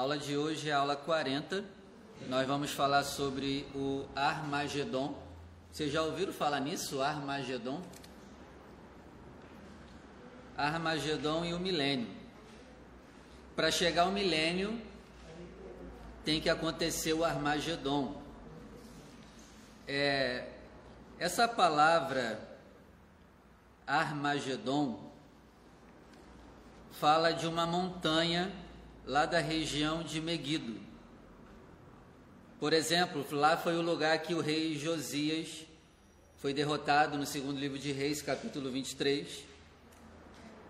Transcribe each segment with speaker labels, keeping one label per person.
Speaker 1: A aula de hoje é a aula 40. Nós vamos falar sobre o Armagedon. Vocês já ouviram falar nisso, Armagedon? Armagedon e o milênio. Para chegar ao milênio, tem que acontecer o Armagedon. É, essa palavra Armagedon fala de uma montanha lá da região de Meguido. Por exemplo, lá foi o lugar que o rei Josias foi derrotado no segundo livro de Reis, capítulo 23.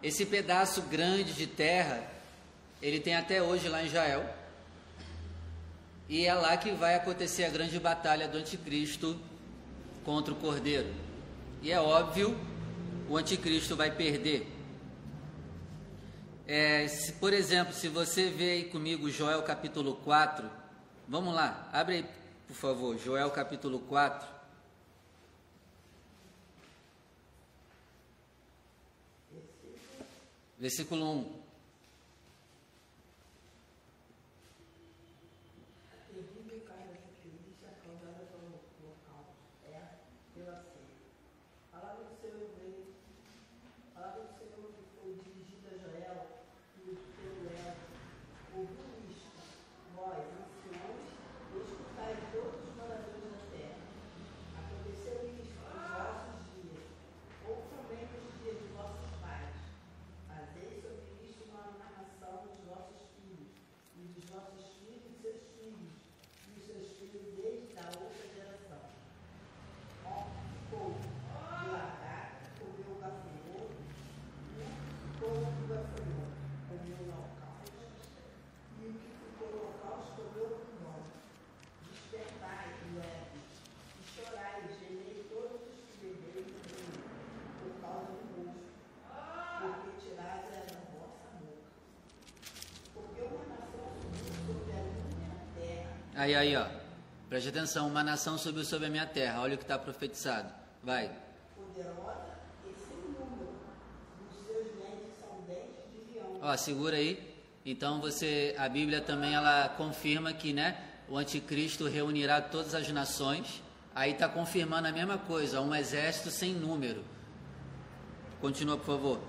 Speaker 1: Esse pedaço grande de terra, ele tem até hoje lá em Israel. E é lá que vai acontecer a grande batalha do anticristo contra o cordeiro. E é óbvio, o anticristo vai perder. É, se, por exemplo, se você vê aí comigo Joel capítulo 4, vamos lá, abre aí, por favor, Joel capítulo 4. Versículo 1. Aí, aí, ó. Preste atenção, uma nação subiu sobre a minha terra. Olha o que está profetizado. Vai. Poderosa e sem número. Os seus dentes são dentes de leão. Ó, segura aí. Então você, a Bíblia também ela confirma que, né, o anticristo reunirá todas as nações. Aí está confirmando a mesma coisa, um exército sem número. Continua, por favor.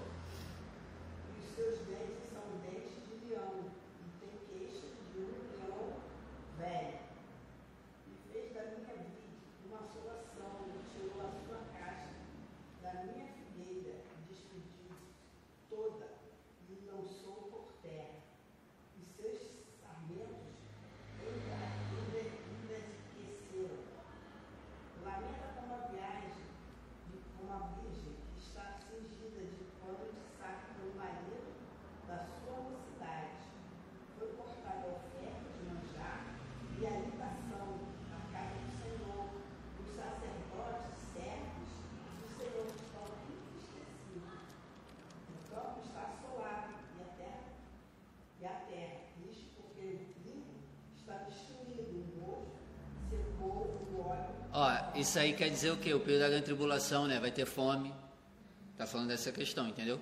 Speaker 1: Isso aí quer dizer o quê? O período da grande tribulação, né? Vai ter fome. Tá falando dessa questão, entendeu?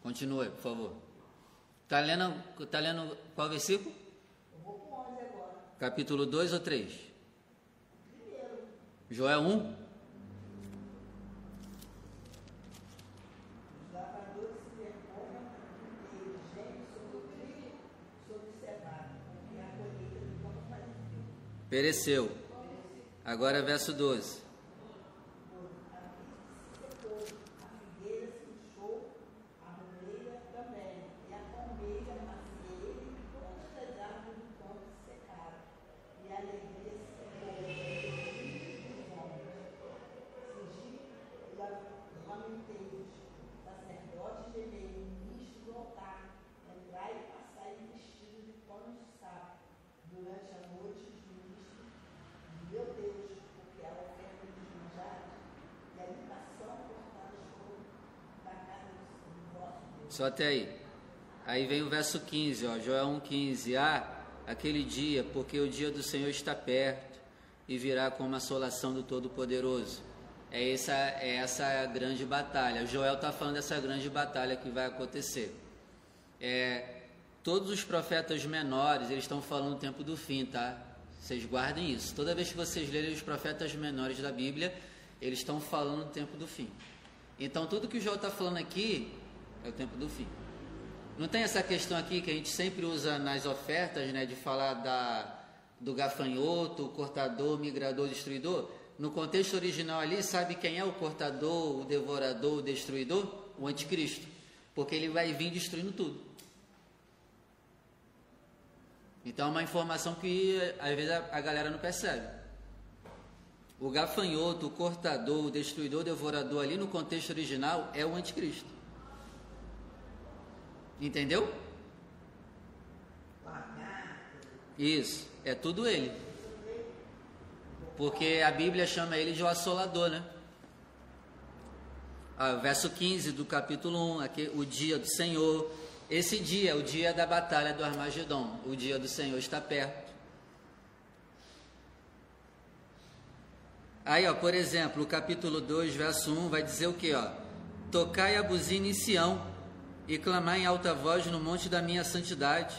Speaker 1: Continue, por favor. Tá lendo, tá lendo qual versículo? Eu vou pro 11 agora. Capítulo 2 ou 3? Primeiro. Joel 1? Pereceu. Agora verso 12. Só até aí. Aí vem o verso 15, ó, Joel 1,15. Ah, aquele dia, porque o dia do Senhor está perto e virá como a assolação do Todo-Poderoso. É essa, é essa grande batalha. Joel está falando dessa grande batalha que vai acontecer. É,
Speaker 2: todos os profetas menores, eles estão falando do tempo do fim, tá? Vocês guardem isso. Toda vez que vocês lerem os profetas menores da Bíblia, eles estão falando do tempo do fim. Então, tudo que o João está falando aqui é o tempo do fim. Não tem essa questão aqui que a gente sempre usa nas ofertas, né, de falar da, do gafanhoto, o cortador, migrador, destruidor? No contexto original ali, sabe quem é o cortador, o devorador, o destruidor? O anticristo. Porque ele vai vir destruindo tudo. Então é uma informação que às vezes a galera não percebe. O gafanhoto, o cortador, o destruidor, o devorador ali no contexto original é o anticristo. Entendeu? Isso, é tudo ele. Porque a Bíblia chama ele de o assolador, né? Ah, verso 15 do capítulo 1, aqui, o dia do Senhor. Esse dia, o dia da batalha do Armagedon, o dia do Senhor está perto. Aí, ó, por exemplo, o capítulo 2, verso 1 vai dizer o que, ó? Tocai a buzina em Sião e clamai em alta voz no monte da minha santidade.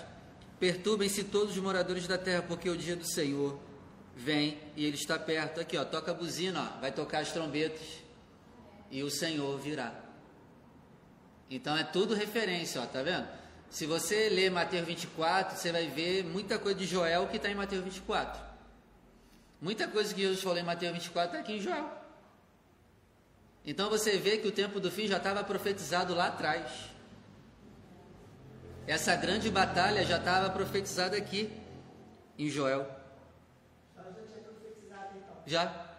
Speaker 2: Perturbem-se todos os moradores da terra, porque o dia do Senhor vem e ele está perto. Aqui, ó, toca a buzina, ó, vai tocar as trombetas e o Senhor virá. Então é tudo referência, ó, tá vendo? Se você ler Mateus 24, você vai ver muita coisa de Joel que está em Mateus 24. Muita coisa que Jesus falou em Mateus 24 está aqui em Joel. Então você vê que o tempo do fim já estava profetizado lá atrás. Essa grande batalha já estava profetizada aqui em Joel.
Speaker 1: Já tinha profetizado então.
Speaker 2: Já.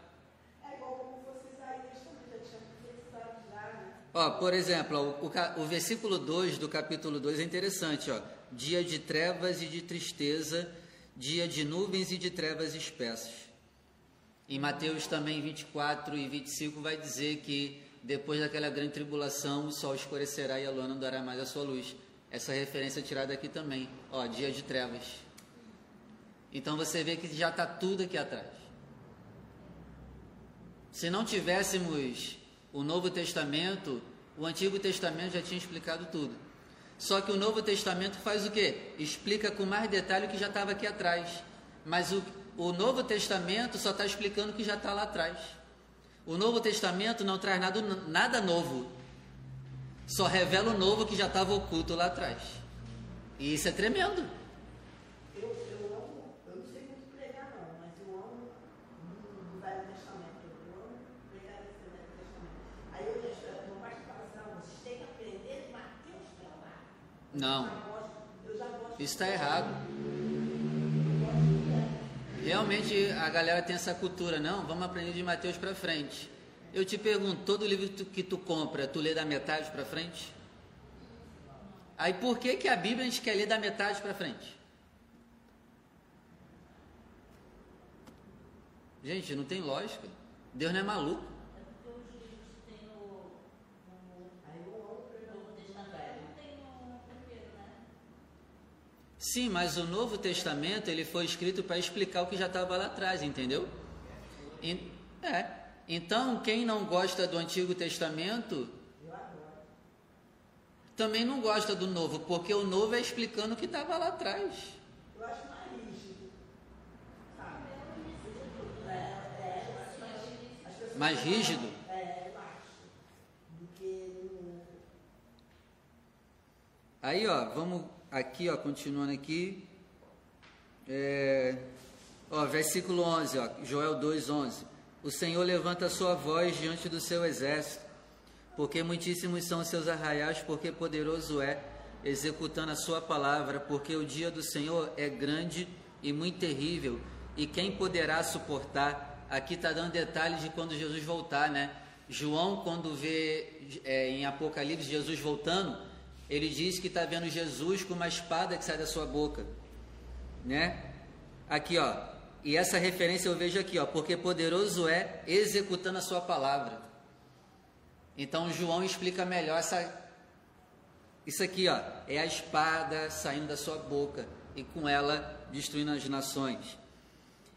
Speaker 1: É igual como já tinha profetizado?
Speaker 2: Ó, por exemplo, o, ca- o versículo 2 do capítulo 2 é interessante, ó. Dia de trevas e de tristeza, dia de nuvens e de trevas espessas. Em Mateus também 24 e 25 vai dizer que depois daquela grande tribulação o sol escurecerá e a lua não dará mais a sua luz. Essa referência é tirada aqui também, ó, dia de trevas. Então você vê que já está tudo aqui atrás. Se não tivéssemos o Novo Testamento, o Antigo Testamento já tinha explicado tudo. Só que o Novo Testamento faz o quê? Explica com mais detalhe o que já estava aqui atrás. Mas o, o Novo Testamento só está explicando o que já está lá atrás. O Novo Testamento não traz nada, nada novo. Só revela o novo que já estava oculto lá atrás. E isso é tremendo.
Speaker 1: Eu, eu amo, eu não sei muito pregar não, mas eu amo Velho Testamento. Eu amo pregar Velho Testamento. Aí eu deixo, fala assim, não, vocês têm que aprender de Mateus para lá.
Speaker 2: Não, isso está errado. Realmente a galera tem essa cultura, não? Vamos aprender de Mateus para frente. Eu te pergunto, todo livro que tu, que tu compra, tu lê da metade para frente? Aí por que que a Bíblia a gente quer ler da metade para frente? Gente, não tem lógica. Deus não é maluco. Sim, mas o Novo Testamento ele foi escrito para explicar o que já estava lá atrás, entendeu? É. Então, quem não gosta do Antigo Testamento também não gosta do Novo, porque o Novo é explicando o que estava lá atrás.
Speaker 1: Eu acho mais rígido. Sabe?
Speaker 2: Mais rígido.
Speaker 1: É.
Speaker 2: Aí, ó, vamos aqui, ó, continuando aqui. É, ó, versículo 11, ó, Joel 2:11. O Senhor levanta a sua voz diante do seu exército, porque muitíssimos são os seus arraiais, porque poderoso é, executando a sua palavra, porque o dia do Senhor é grande e muito terrível, e quem poderá suportar? Aqui está dando detalhes de quando Jesus voltar, né? João, quando vê é, em Apocalipse Jesus voltando, ele diz que está vendo Jesus com uma espada que sai da sua boca, né? Aqui, ó. E essa referência eu vejo aqui, ó, porque poderoso é executando a sua palavra. Então João explica melhor essa isso aqui, ó, é a espada saindo da sua boca e com ela destruindo as nações.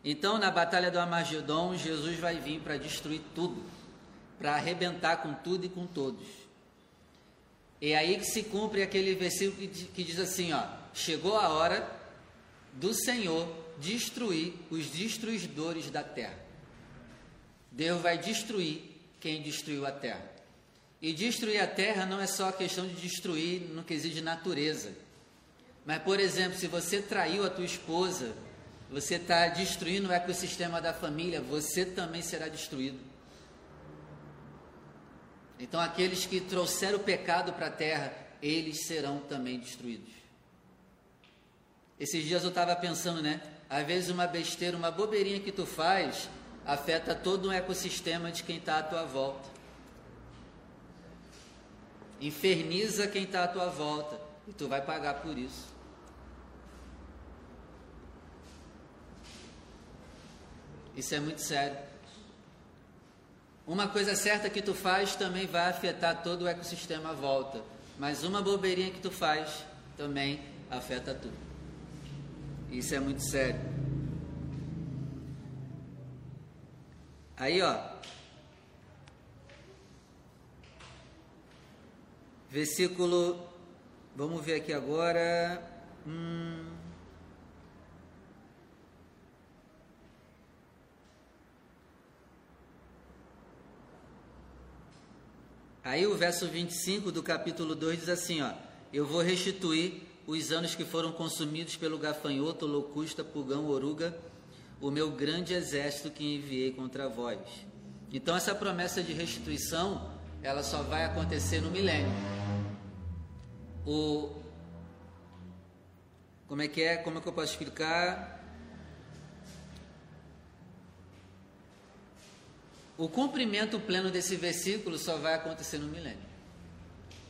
Speaker 2: Então, na batalha do Armagedon, Jesus vai vir para destruir tudo, para arrebentar com tudo e com todos. É aí que se cumpre aquele versículo que di- que diz assim, ó: chegou a hora do Senhor destruir os destruidores da terra. Deus vai destruir quem destruiu a terra. E destruir a terra não é só a questão de destruir no quesito de natureza. Mas, por exemplo, se você traiu a tua esposa, você está destruindo o ecossistema da família, você também será destruído. Então, aqueles que trouxeram o pecado para a terra, eles serão também destruídos. Esses dias eu estava pensando, né? Às vezes uma besteira, uma bobeirinha que tu faz, afeta todo um ecossistema de quem está à tua volta. Inferniza quem está à tua volta. E tu vai pagar por isso. Isso é muito sério. Uma coisa certa que tu faz também vai afetar todo o ecossistema à volta. Mas uma bobeirinha que tu faz também afeta tudo. Isso é muito sério. Aí, ó. Versículo. Vamos ver aqui agora. Hum, Aí o verso 25 do capítulo 2 diz assim, ó: Eu vou restituir os anos que foram consumidos pelo gafanhoto, locusta, pulgão, oruga, o meu grande exército que enviei contra vós. Então essa promessa de restituição, ela só vai acontecer no milênio. O como é que é? Como é que eu posso explicar? O cumprimento pleno desse versículo só vai acontecer no milênio.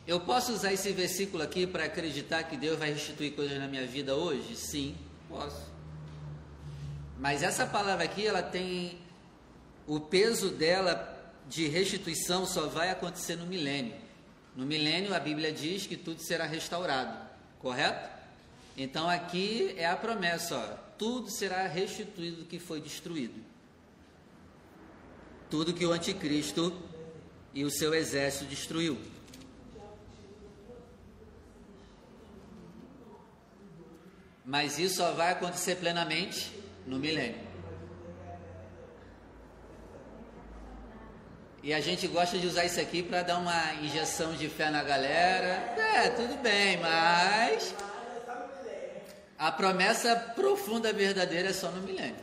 Speaker 2: Eu posso usar esse versículo aqui para acreditar que Deus vai restituir coisas na minha vida hoje? Sim, posso. Mas essa palavra aqui, ela tem o peso dela de restituição só vai acontecer no milênio. No milênio a Bíblia diz que tudo será restaurado, correto? Então aqui é a promessa, ó, tudo será restituído do que foi destruído tudo que o anticristo e o seu exército destruiu. Mas isso só vai acontecer plenamente no milênio. E a gente gosta de usar isso aqui para dar uma injeção de fé na galera. É, tudo bem, mas a promessa profunda verdadeira é só no milênio.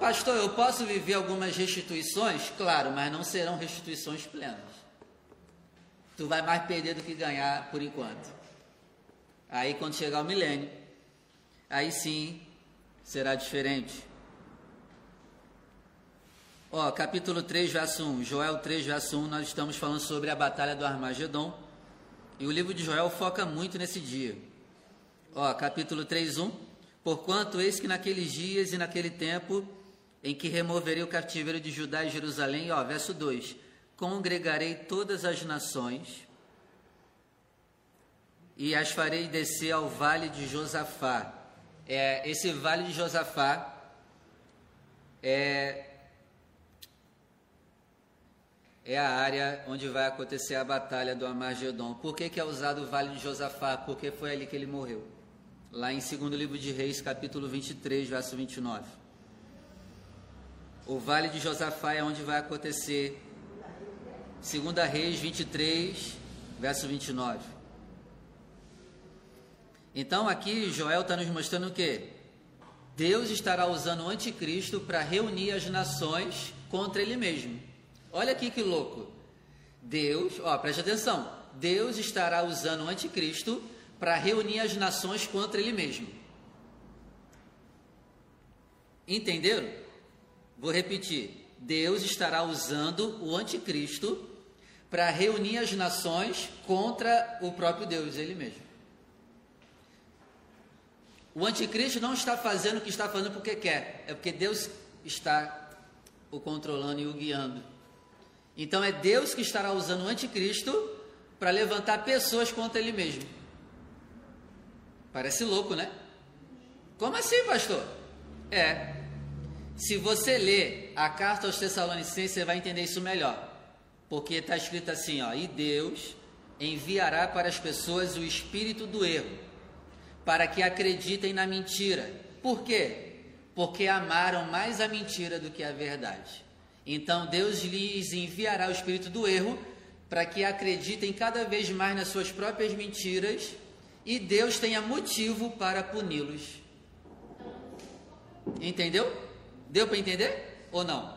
Speaker 2: Pastor, eu posso viver algumas restituições? Claro, mas não serão restituições plenas. Tu vai mais perder do que ganhar por enquanto. Aí quando chegar o milênio, aí sim será diferente. Ó, capítulo 3, verso 1, Joel 3, verso 1, nós estamos falando sobre a batalha do Armagedon. E o livro de Joel foca muito nesse dia. Ó, capítulo 3, 1. Porquanto eis que naqueles dias e naquele tempo em que removerei o cativeiro de Judá e Jerusalém, ó, verso 2: Congregarei todas as nações e as farei descer ao vale de Josafá. É, esse vale de Josafá é, é a área onde vai acontecer a batalha do Amargedon. Por que, que é usado o vale de Josafá? Porque foi ali que ele morreu lá em 2 livro de Reis, capítulo 23, verso 29. O vale de Josafá é onde vai acontecer. 2 Reis 23, verso 29. Então aqui Joel está nos mostrando o que? Deus estará usando o anticristo para reunir as nações contra ele mesmo. Olha aqui que louco. Deus, ó, preste atenção. Deus estará usando o anticristo para reunir as nações contra ele mesmo. Entenderam? Vou repetir. Deus estará usando o anticristo para reunir as nações contra o próprio Deus, ele mesmo. O anticristo não está fazendo o que está fazendo porque quer, é porque Deus está o controlando e o guiando. Então é Deus que estará usando o anticristo para levantar pessoas contra ele mesmo. Parece louco, né? Como assim, pastor? É. Se você ler a carta aos Tessalonicenses, você vai entender isso melhor. Porque está escrito assim, ó, e Deus enviará para as pessoas o espírito do erro, para que acreditem na mentira. Por quê? Porque amaram mais a mentira do que a verdade. Então Deus lhes enviará o espírito do erro para que acreditem cada vez mais nas suas próprias mentiras e Deus tenha motivo para puni-los. Entendeu? Deu para entender ou não?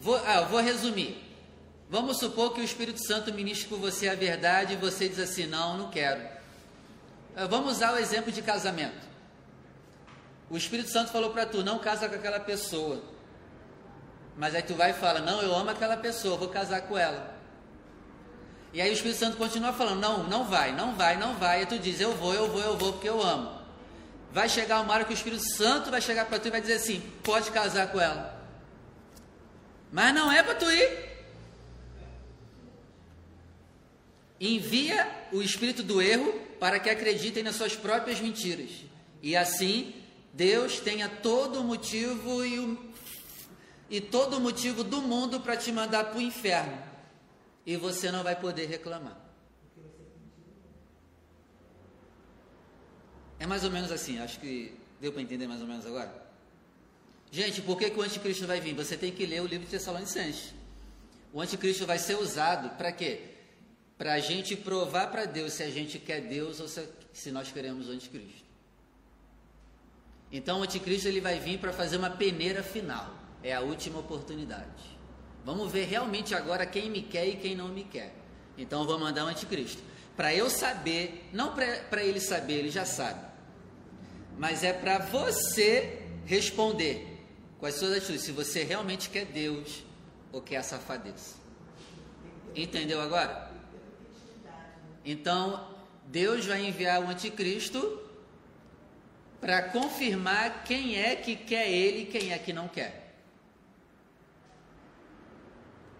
Speaker 2: Vou, ah, vou resumir. Vamos supor que o Espírito Santo ministre com você a verdade e você diz assim: não, não quero. Ah, vamos usar o exemplo de casamento. O Espírito Santo falou para tu: não casa com aquela pessoa. Mas aí tu vai e fala: não, eu amo aquela pessoa, vou casar com ela. E aí o Espírito Santo continua falando: não, não vai, não vai, não vai. E tu diz: eu vou, eu vou, eu vou, porque eu amo. Vai chegar uma hora que o Espírito Santo vai chegar para tu e vai dizer assim: pode casar com ela. Mas não é para tu ir. Envia o espírito do erro para que acreditem nas suas próprias mentiras. E assim Deus tenha todo o motivo e, o, e todo o motivo do mundo para te mandar para o inferno. E você não vai poder reclamar. É mais ou menos assim, acho que deu para entender mais ou menos agora. Gente, por que, que o anticristo vai vir? Você tem que ler o livro de Tessalonicenses. O anticristo vai ser usado para quê? Para a gente provar para Deus se a gente quer Deus ou se, se nós queremos o anticristo. Então o anticristo ele vai vir para fazer uma peneira final. É a última oportunidade. Vamos ver realmente agora quem me quer e quem não me quer. Então eu vou mandar o anticristo. Para eu saber, não para ele saber, ele já sabe. Mas é para você responder com as suas atitudes se você realmente quer Deus ou quer a safadeza. Entendeu agora? Então, Deus vai enviar o anticristo para confirmar quem é que quer ele e quem é que não quer.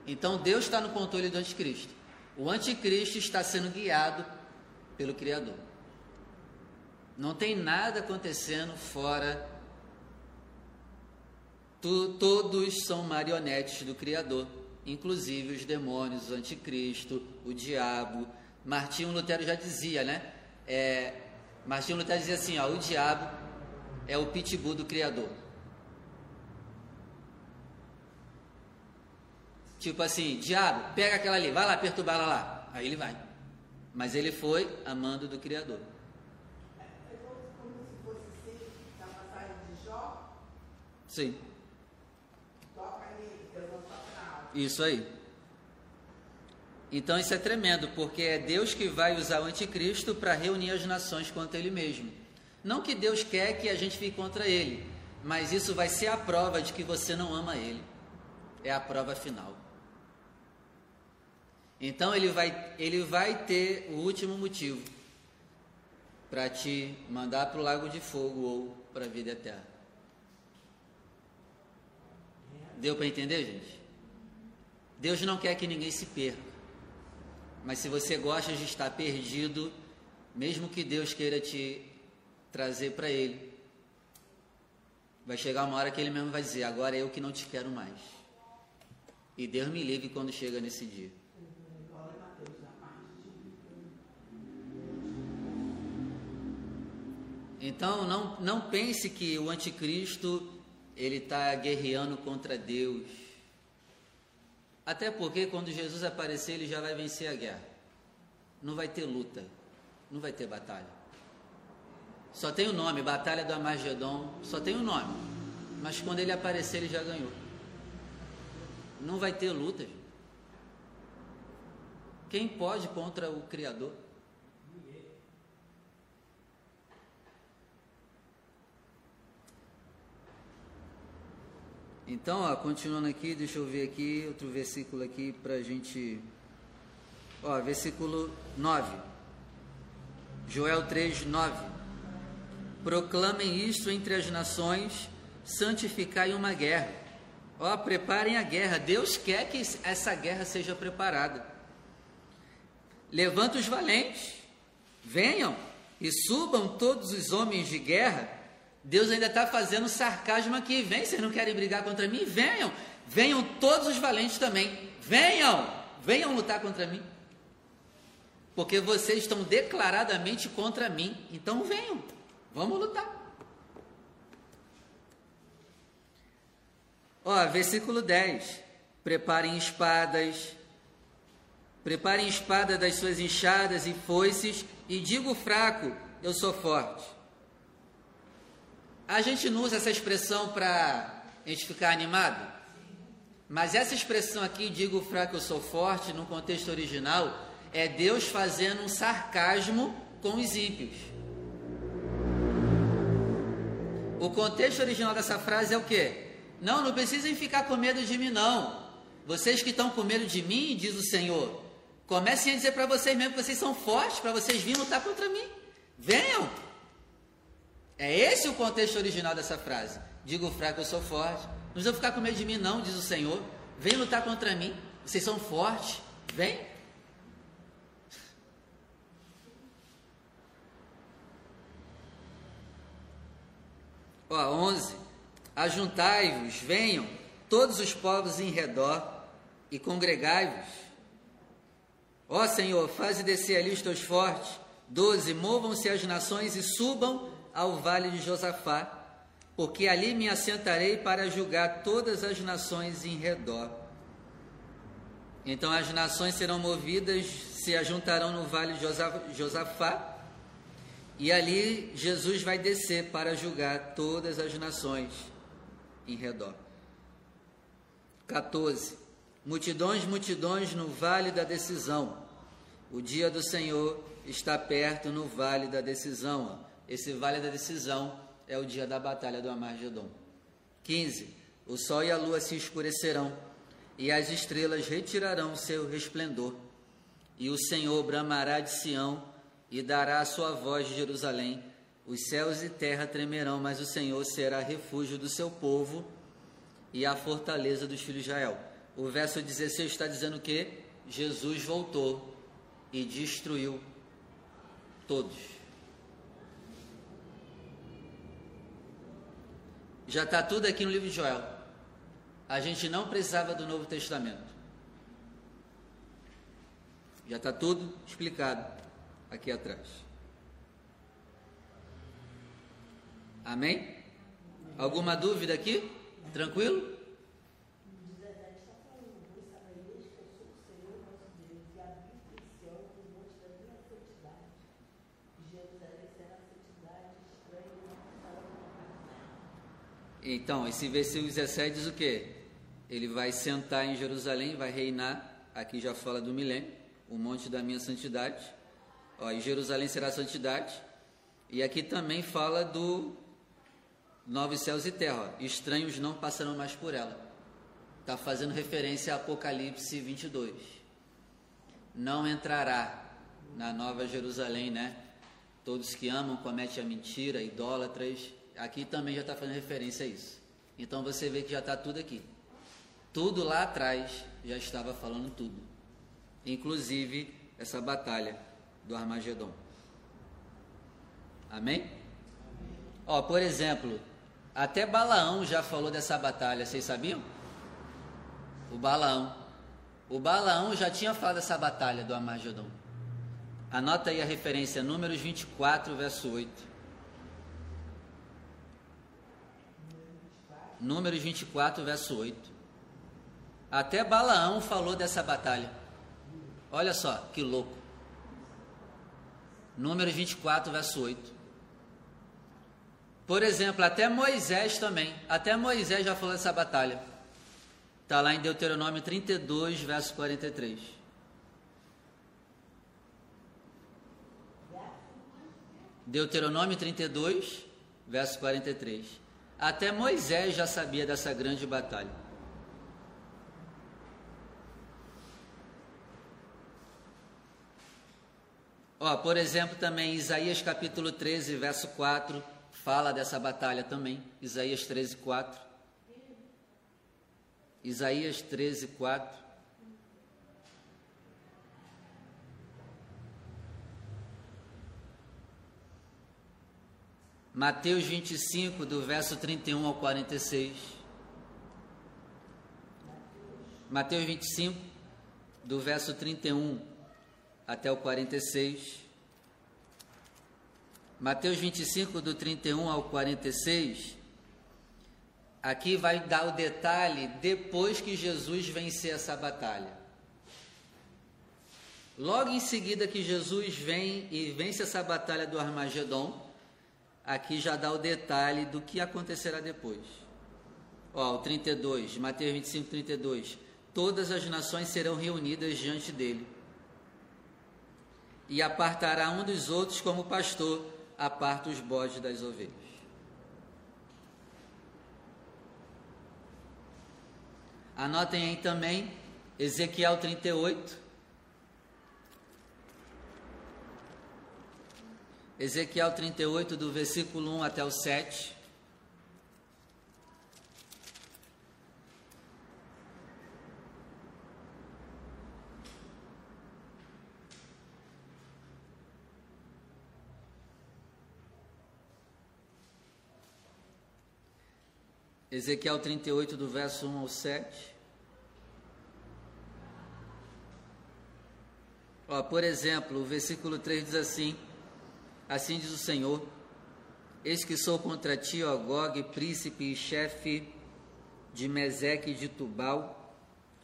Speaker 2: Então Deus está no controle do anticristo. O anticristo está sendo guiado pelo Criador. Não tem nada acontecendo fora. Tu, todos são marionetes do Criador, inclusive os demônios, o anticristo, o diabo. Martinho Lutero já dizia, né? É, Martinho Lutero dizia assim: ó, o diabo é o pitbull do Criador. Tipo assim, diabo, pega aquela ali, vai lá perturbar ela lá. Aí ele vai. Mas ele foi amando do Criador.
Speaker 1: É como se fosse da passagem de Jó.
Speaker 2: Sim.
Speaker 1: Toca nele, Deus não toca
Speaker 2: Isso aí. Então isso é tremendo, porque é Deus que vai usar o anticristo para reunir as nações contra ele mesmo. Não que Deus quer que a gente fique contra ele, mas isso vai ser a prova de que você não ama ele. É a prova final. Então ele vai, ele vai ter o último motivo para te mandar para o lago de fogo ou para a vida eterna. Deu para entender, gente? Deus não quer que ninguém se perca. Mas se você gosta de estar perdido, mesmo que Deus queira te trazer para Ele, vai chegar uma hora que Ele mesmo vai dizer: Agora é eu que não te quero mais. E Deus me livre quando chega nesse dia. Então não, não pense que o anticristo ele está guerreando contra Deus. Até porque quando Jesus aparecer, ele já vai vencer a guerra. Não vai ter luta, não vai ter batalha. Só tem o nome, Batalha do Amagedon, só tem o nome. Mas quando ele aparecer, ele já ganhou. Não vai ter luta. Quem pode contra o Criador? Então, ó, continuando aqui, deixa eu ver aqui outro versículo aqui para a gente. Ó, versículo 9. Joel 3, 9. Proclamem isto entre as nações, santificai uma guerra. Ó, preparem a guerra. Deus quer que essa guerra seja preparada. Levanta os valentes, venham e subam todos os homens de guerra Deus ainda está fazendo sarcasmo aqui. Vem, vocês não querem brigar contra mim? Venham. Venham todos os valentes também. Venham. venham lutar contra mim. Porque vocês estão declaradamente contra mim. Então venham, vamos lutar. Ó, versículo 10. Preparem espadas, preparem espada das suas enxadas e foices, e digo fraco, eu sou forte. A gente não usa essa expressão para a gente ficar animado? Mas essa expressão aqui, digo fraco, eu sou forte, no contexto original, é Deus fazendo um sarcasmo com os ímpios. O contexto original dessa frase é o quê? Não, não precisem ficar com medo de mim, não. Vocês que estão com medo de mim, diz o Senhor, comecem a dizer para vocês mesmo que vocês são fortes, para vocês virem lutar contra mim. Venham! É esse o contexto original dessa frase. Digo fraco, eu sou forte. Não vão ficar com medo de mim, não, diz o Senhor. Vem lutar contra mim. Vocês são fortes. Vem. Ó, 11. Ajuntai-vos, venham, todos os povos em redor, e congregai-vos. Ó Senhor, faze descer ali os teus fortes. 12. Movam-se as nações e subam ao vale de Josafá porque ali me assentarei para julgar todas as nações em redor. Então as nações serão movidas, se ajuntarão no vale de Josafá, e ali Jesus vai descer para julgar todas as nações em redor. 14. Multidões, multidões no vale da decisão. O dia do Senhor está perto no vale da decisão. Esse vale da decisão é o dia da batalha do Amargedon. 15. O sol e a lua se escurecerão, e as estrelas retirarão seu resplendor. E o Senhor bramará de Sião e dará a sua voz de Jerusalém. Os céus e terra tremerão, mas o Senhor será refúgio do seu povo e a fortaleza dos filhos de Israel. O verso 16 está dizendo que Jesus voltou e destruiu todos. Já está tudo aqui no livro de Joel. A gente não precisava do Novo Testamento. Já está tudo explicado aqui atrás. Amém? Alguma dúvida aqui? Tranquilo? Então, esse versículo 17 diz o quê? Ele vai sentar em Jerusalém, vai reinar, aqui já fala do milênio, o monte da minha santidade. Ó, e Jerusalém será santidade. E aqui também fala do novos céus e terra. Ó. Estranhos não passarão mais por ela. Está fazendo referência a Apocalipse 22. Não entrará na nova Jerusalém, né? Todos que amam cometem a mentira, idólatras, aqui também já está fazendo referência a isso. Então você vê que já está tudo aqui. Tudo lá atrás já estava falando tudo. Inclusive essa batalha do Armagedon. Amém? Ó, por exemplo, até Balaão já falou dessa batalha, vocês sabiam? O Balaão. O Balaão já tinha falado dessa batalha do Armagedon. Anota aí a referência, Números 24, verso 8. Números 24, verso 8. Até Balaão falou dessa batalha. Olha só que louco. Números 24, verso 8. Por exemplo, até Moisés também. Até Moisés já falou dessa batalha. Está lá em Deuteronômio 32, verso 43. Deuteronômio 32, verso 43. Até Moisés já sabia dessa grande batalha. Ó, por exemplo, também Isaías capítulo 13, verso 4, fala dessa batalha também. Isaías 13, 4. Isaías 13, 4. Mateus 25, do verso 31 ao 46. Mateus 25, do verso 31 até o 46. Mateus 25, do 31 ao 46. Aqui vai dar o detalhe depois que Jesus vencer essa batalha. Logo em seguida que Jesus vem e vence essa batalha do Armagedon, aqui já dá o detalhe do que acontecerá depois. Ó, o 32, Mateus 25, 32. Todas as nações serão reunidas diante dele. E apartará um dos outros como pastor aparta os bodes das ovelhas. Anotem aí também Ezequiel 38. Ezequiel 38, do versículo 1 até o 7. Ezequiel 38, do verso 1 ao 7. Ó, por exemplo, o versículo 3 diz assim: Assim diz o Senhor: Eis que sou contra ti, ó Gog, príncipe e chefe de Meseque e de Tubal.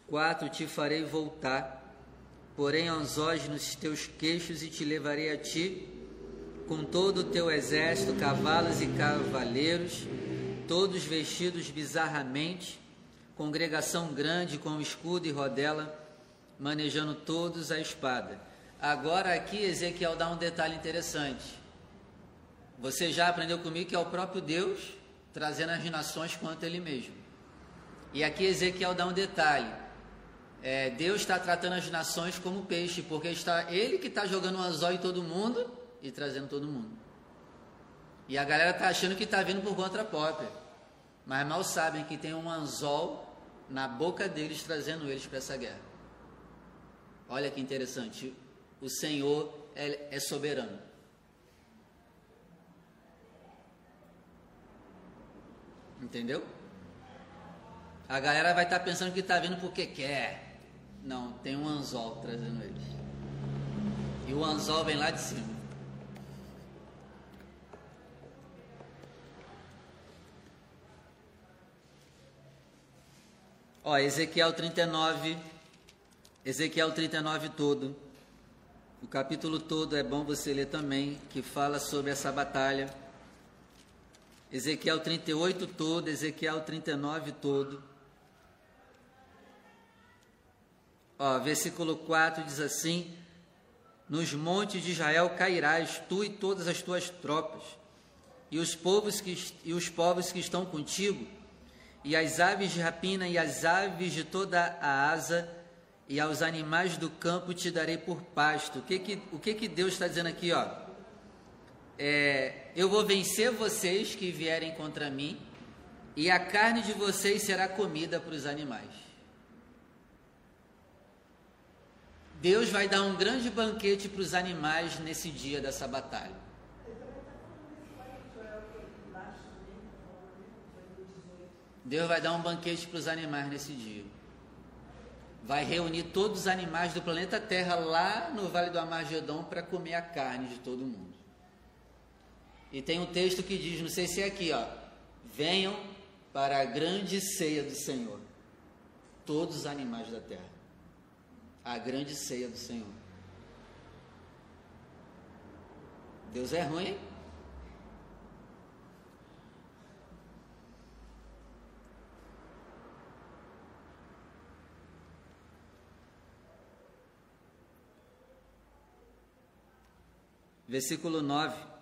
Speaker 2: Quatro te farei voltar, porém anzóis nos teus queixos e te levarei a ti, com todo o teu exército, cavalos e cavaleiros todos vestidos bizarramente, congregação grande com escudo e rodela, manejando todos a espada. Agora aqui Ezequiel dá um detalhe interessante. Você já aprendeu comigo que é o próprio Deus trazendo as nações contra ele mesmo. E aqui Ezequiel dá um detalhe. É, Deus está tratando as nações como peixe, porque está ele que está jogando um anzol em todo mundo e trazendo todo mundo. E a galera está achando que está vindo por conta própria mas mal sabem que tem um anzol na boca deles trazendo eles para essa guerra. Olha que interessante, o Senhor é, é soberano. Entendeu? A galera vai estar tá pensando que está vindo porque quer. Não, tem um anzol trazendo eles. E o anzol vem lá de cima. Ó, Ezequiel 39, Ezequiel 39 todo, o capítulo todo é bom você ler também, que fala sobre essa batalha. Ezequiel 38 todo, Ezequiel 39 todo. Ó, versículo 4 diz assim: Nos montes de Israel cairás, tu e todas as tuas tropas, e os povos que, e os povos que estão contigo, e as aves de rapina e as aves de toda a asa, e aos animais do campo te darei por pasto. O que que, o que, que Deus está dizendo aqui? Ó? É, eu vou vencer vocês que vierem contra mim, e a carne de vocês será comida para os animais. Deus vai dar um grande banquete para os animais nesse dia dessa batalha. Deus vai dar um banquete para os animais nesse dia. Vai reunir todos os animais do planeta Terra lá no Vale do Amargedon para comer a carne de todo mundo. E tem um texto que diz, não sei se é aqui, ó, venham para a grande ceia do Senhor, todos os animais da terra. A grande ceia do Senhor. Deus é ruim, hein? Versículo 9.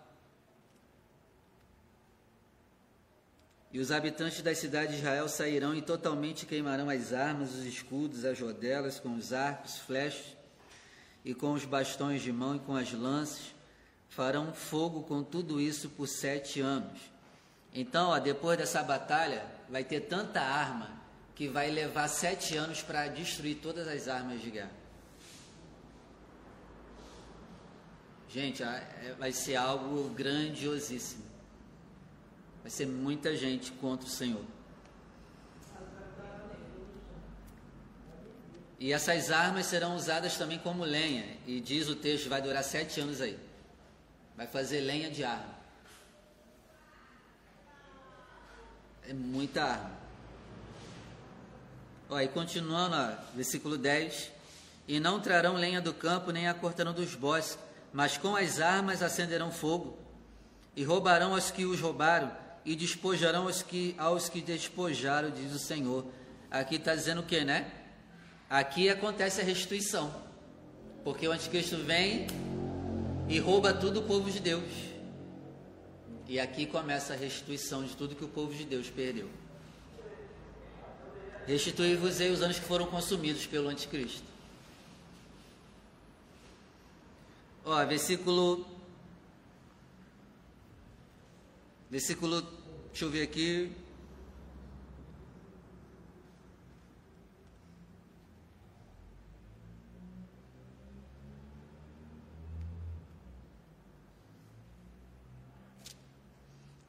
Speaker 2: E os habitantes das cidades de Israel sairão e totalmente queimarão as armas, os escudos, as rodelas, com os arcos, flechas, e com os bastões de mão e com as lanças. Farão fogo com tudo isso por sete anos. Então, ó, depois dessa batalha, vai ter tanta arma que vai levar sete anos para destruir todas as armas de guerra. Gente, é, vai ser algo grandiosíssimo. Vai ser muita gente contra o Senhor. E essas armas serão usadas também como lenha. E diz o texto, vai durar sete anos aí. Vai fazer lenha de arma. É muita arma. Ó, e continuando, ó, versículo 10. E não trarão lenha do campo, nem a cortarão dos bosques, mas com as armas acenderão fogo, e roubarão aos que os roubaram, e despojarão aos que, aos que despojaram, diz o Senhor. Aqui está dizendo o que, né? Aqui acontece a restituição, porque o anticristo vem e rouba tudo o povo de Deus. E aqui começa a restituição de tudo que o povo de Deus perdeu. Restituí-vos-ei os anos que foram consumidos pelo anticristo. Ó, versículo. Versículo. Deixa eu ver aqui.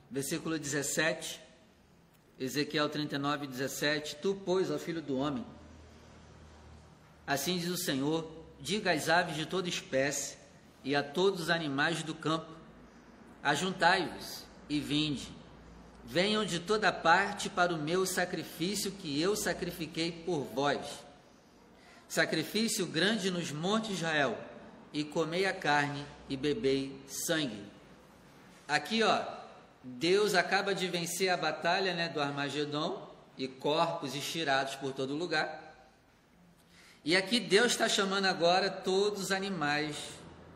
Speaker 2: Versículo 17, Ezequiel 39, 17: Tu, pois, ó filho do homem, assim diz o Senhor: diga às aves de toda espécie e a todos os animais do campo: Ajuntai-vos e vinde, venham de toda parte para o meu sacrifício que eu sacrifiquei por vós. Sacrifício grande nos montes Israel, e comei a carne e bebei sangue. Aqui, ó, Deus acaba de vencer a batalha né, do Armagedon e corpos estirados por todo lugar. E aqui Deus está chamando agora todos os animais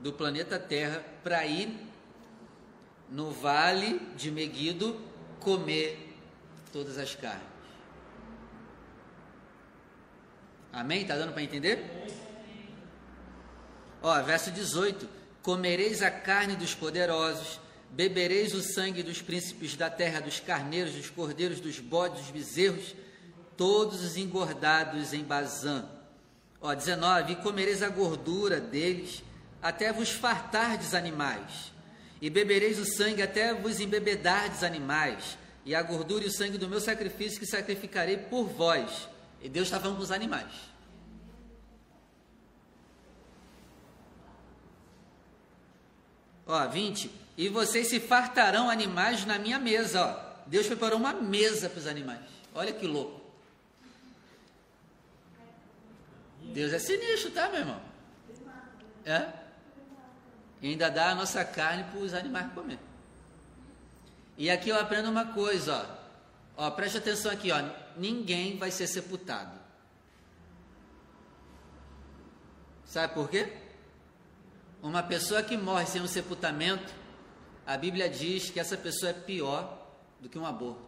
Speaker 2: do planeta Terra para ir no vale de Meguido comer todas as carnes. Amém? Está dando para entender? Ó, verso 18: Comereis a carne dos poderosos bebereis o sangue dos príncipes da terra, dos carneiros, dos cordeiros, dos bodes, dos bezerros, todos os engordados em Bazã. Ó, 19, e comereis a gordura deles, até vos fartardes animais, e bebereis o sangue até vos embebedardes animais, e a gordura e o sangue do meu sacrifício que sacrificarei por vós. E Deus está falando com os animais. Ó, 20, e vocês se fartarão animais na minha mesa. Ó. Deus preparou uma mesa para os animais. Olha que louco. Deus é sinistro, tá, meu irmão? É? E ainda dá a nossa carne para os animais comer. E aqui eu aprendo uma coisa, ó. ó. Preste atenção aqui, ó. Ninguém vai ser sepultado. Sabe por quê? Uma pessoa que morre sem um sepultamento, a Bíblia diz que essa pessoa é pior do que um aborto.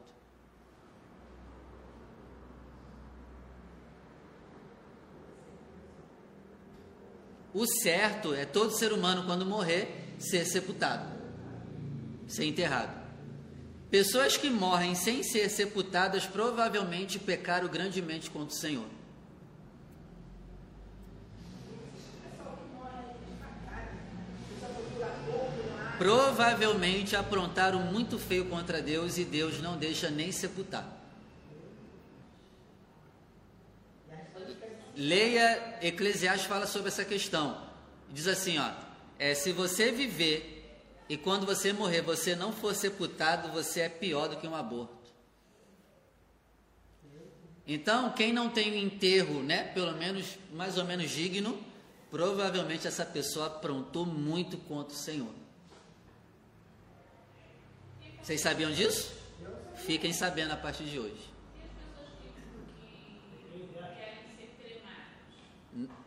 Speaker 2: O certo é todo ser humano, quando morrer, ser sepultado, ser enterrado. Pessoas que morrem sem ser sepultadas provavelmente pecaram grandemente contra o Senhor. provavelmente aprontaram muito feio contra Deus e Deus não deixa nem sepultar. Leia Eclesiastes fala sobre essa questão. Diz assim, ó, é, se você viver e quando você morrer você não for sepultado, você é pior do que um aborto. Então, quem não tem um enterro, né, pelo menos mais ou menos digno, provavelmente essa pessoa aprontou muito contra o Senhor. Vocês sabiam disso? Fiquem sabendo a partir de hoje.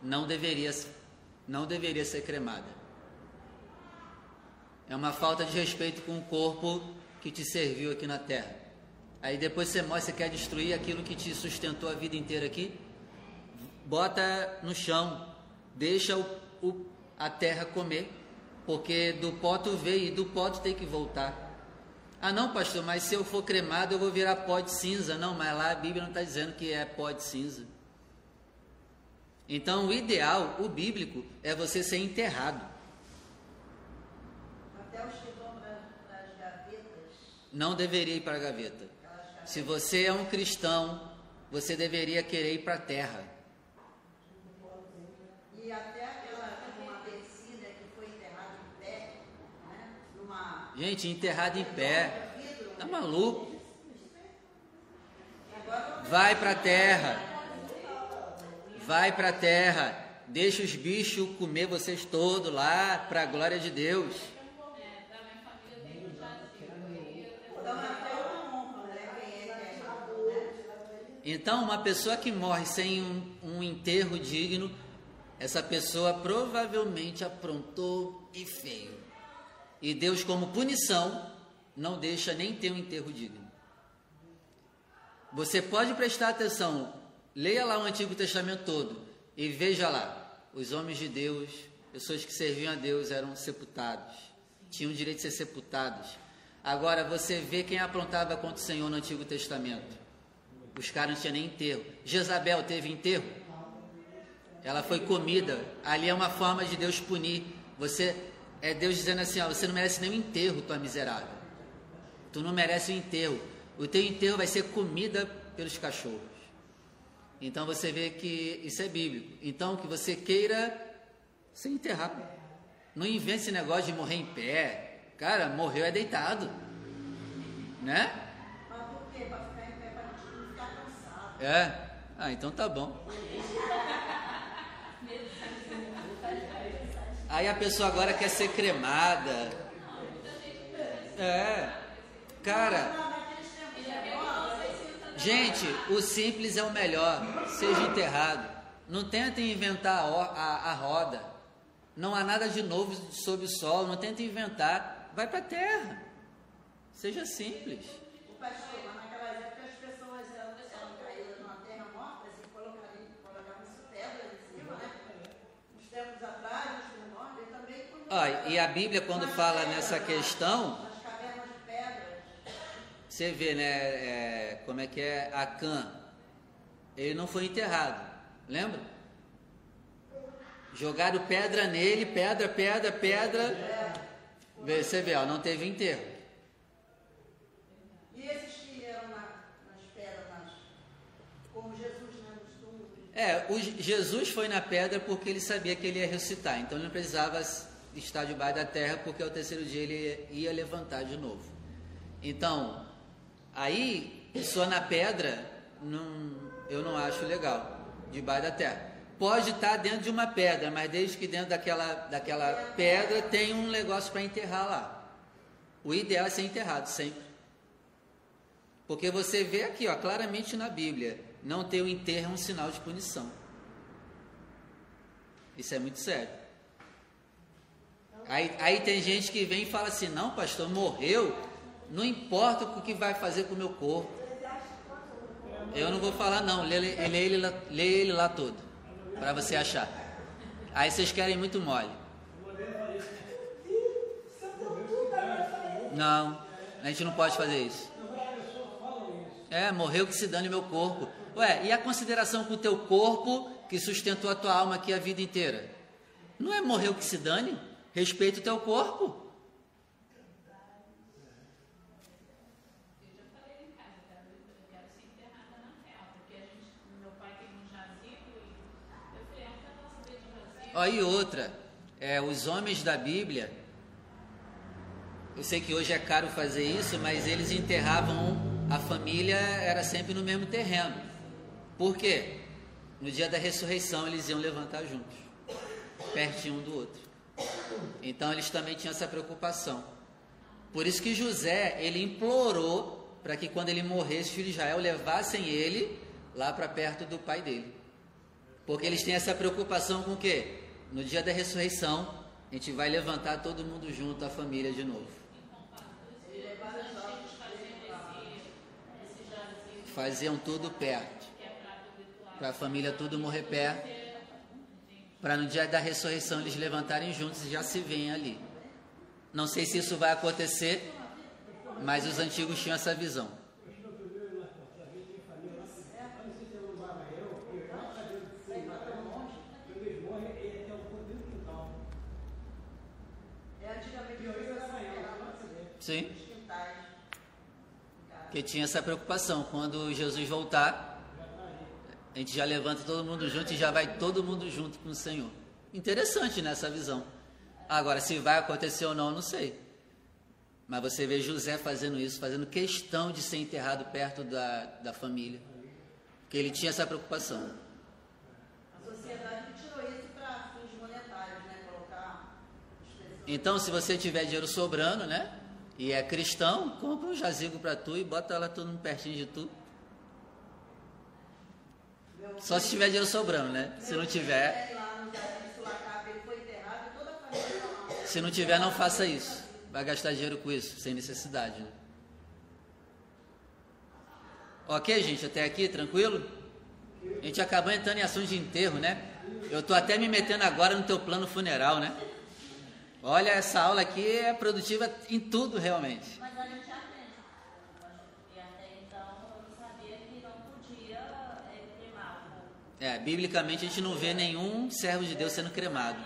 Speaker 2: Não deveria, não deveria ser cremada. É uma falta de respeito com o corpo que te serviu aqui na terra. Aí depois você mostra, você quer destruir aquilo que te sustentou a vida inteira aqui. Bota no chão, deixa o, o, a terra comer, porque do pó tu veio e do pó tu tem que voltar. Ah, não, pastor, mas se eu for cremado eu vou virar pó de cinza. Não, mas lá a Bíblia não está dizendo que é pó de cinza. Então, o ideal, o bíblico, é você ser enterrado.
Speaker 1: Até chegou nas gavetas.
Speaker 2: Não deveria ir para a gaveta. Se você é um cristão, você deveria querer ir para a terra.
Speaker 3: E até aquela uma que foi enterrada em pé, né? Numa...
Speaker 2: Gente, enterrado em pé. Tá maluco? Vai para a terra. Vai para a terra. Deixa os bichos comer vocês todos lá, para a glória de Deus. Então, uma pessoa que morre sem um, um, enterro digno, essa pessoa provavelmente aprontou e feio. E Deus, como punição, não deixa nem ter um enterro digno. Você pode prestar atenção, leia lá o Antigo Testamento todo e veja lá: os homens de Deus, pessoas que serviam a Deus, eram sepultados, tinham o direito de ser sepultados. Agora você vê quem aprontava contra o Senhor no Antigo Testamento os caras não tinham nem enterro. Jezabel teve enterro. Ela foi comida. Ali é uma forma de Deus punir. Você é Deus dizendo assim: ó, você não merece nem um enterro, tua miserável. Tu não merece um enterro. O teu enterro vai ser comida pelos cachorros. Então você vê que isso é bíblico. Então que você queira ser enterrado. Não invente esse negócio de morrer em pé. Cara, morreu é deitado. Né? É? Ah, então tá bom. Aí a pessoa agora quer ser cremada. É. Cara. Gente, o simples é o melhor. Seja enterrado. Não tentem inventar a, a, a roda. Não há nada de novo sob o sol. Não tentem inventar. Vai para a terra. Seja simples. O pastor Olha, e a Bíblia quando fala nessa questão, você vê, né, é, como é que é Acã, ele não foi enterrado, lembra? Jogaram pedra nele, pedra, pedra, pedra, você vê, ó, não teve enterro.
Speaker 1: E esses que eram nas pedras, como Jesus, né, nos túmulos?
Speaker 2: É, o, Jesus foi na pedra porque ele sabia que ele ia ressuscitar, então ele não precisava está debaixo da terra, porque ao terceiro dia ele ia levantar de novo. Então, aí, pessoa na pedra, não, eu não acho legal, debaixo da terra. Pode estar dentro de uma pedra, mas desde que dentro daquela, daquela pedra tem um negócio para enterrar lá. O ideal é ser enterrado sempre. Porque você vê aqui, ó, claramente na Bíblia, não ter o enterro é um sinal de punição. Isso é muito sério. Aí, aí tem gente que vem e fala assim: não, pastor, morreu, não importa o que vai fazer com o meu corpo. Eu não vou falar, não, lê, lê, lê, ele, lá, lê ele lá todo, para você achar. Aí vocês querem muito mole. Não, a gente não pode fazer isso. É, morreu que se dane meu corpo. Ué, e a consideração com o teu corpo que sustentou a tua alma aqui a vida inteira? Não é morreu que se dane? Respeita o teu corpo. E outra, é, os homens da Bíblia, eu sei que hoje é caro fazer isso, mas eles enterravam a família, era sempre no mesmo terreno. Por quê? No dia da ressurreição eles iam levantar juntos, pertinho um do outro. Então eles também tinham essa preocupação. Por isso que José, ele implorou para que quando ele morresse, os filhos de Israel levassem ele lá para perto do pai dele. Porque eles têm essa preocupação com o quê? No dia da ressurreição, a gente vai levantar todo mundo junto, a família de novo. Faziam tudo perto. Para a família tudo morrer perto para no dia da ressurreição eles levantarem juntos e já se veem ali. Não sei se isso vai acontecer, mas os antigos tinham essa visão. Sim. Que tinha essa preocupação. Quando Jesus voltar, a gente já levanta todo mundo junto e já vai todo mundo junto com o Senhor. Interessante nessa visão. Agora, se vai acontecer ou não, não sei. Mas você vê José fazendo isso, fazendo questão de ser enterrado perto da, da família. Porque ele tinha essa preocupação.
Speaker 1: A sociedade tirou isso para fins monetários, né? Colocar.
Speaker 2: Então, se você tiver dinheiro sobrando, né? E é cristão, compra um jazigo para tu e bota lá tudo pertinho de tu. Só se tiver dinheiro sobrando, né? Se não tiver, se não tiver, não faça isso. Vai gastar dinheiro com isso, sem necessidade, né? Ok, gente, até aqui, tranquilo? A gente acabou entrando em assunto de enterro, né? Eu tô até me metendo agora no teu plano funeral, né? Olha, essa aula aqui é produtiva em tudo, realmente.
Speaker 4: Mas a gente aprende. E até então eu não sabia que não podia é, cremar o corpo.
Speaker 2: É, biblicamente a gente não vê nenhum servo de Deus sendo cremado.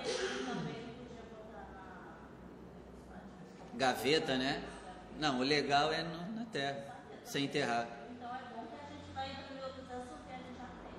Speaker 2: Gaveta, né? Não, o legal é no- na terra, ser enterrado.
Speaker 4: Então é bom que a gente vai entrando em outros assuntos e a gente aprende.